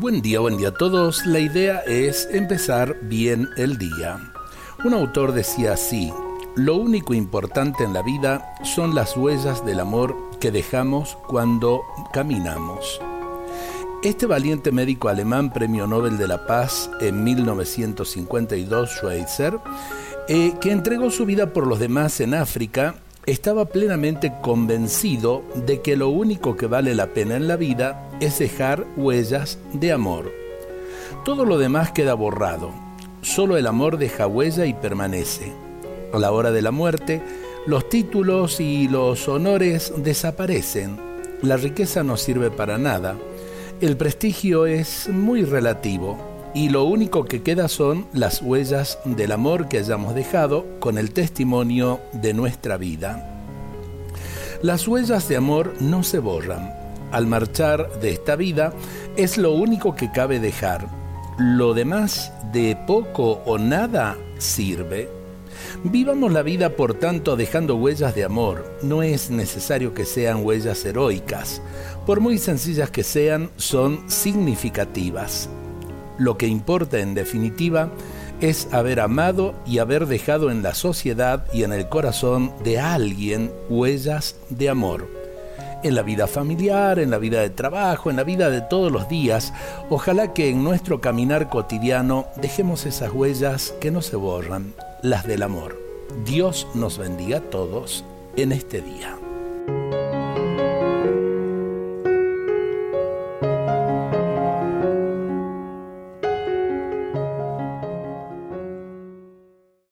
Buen día, buen día a todos. La idea es empezar bien el día. Un autor decía así, lo único importante en la vida son las huellas del amor que dejamos cuando caminamos. Este valiente médico alemán, premio Nobel de la Paz en 1952, Schweitzer, eh, que entregó su vida por los demás en África, estaba plenamente convencido de que lo único que vale la pena en la vida es dejar huellas de amor. Todo lo demás queda borrado, solo el amor deja huella y permanece. A la hora de la muerte, los títulos y los honores desaparecen, la riqueza no sirve para nada, el prestigio es muy relativo y lo único que queda son las huellas del amor que hayamos dejado con el testimonio de nuestra vida. Las huellas de amor no se borran. Al marchar de esta vida es lo único que cabe dejar. Lo demás de poco o nada sirve. Vivamos la vida, por tanto, dejando huellas de amor. No es necesario que sean huellas heroicas. Por muy sencillas que sean, son significativas. Lo que importa en definitiva es haber amado y haber dejado en la sociedad y en el corazón de alguien huellas de amor. En la vida familiar, en la vida de trabajo, en la vida de todos los días, ojalá que en nuestro caminar cotidiano dejemos esas huellas que no se borran, las del amor. Dios nos bendiga a todos en este día.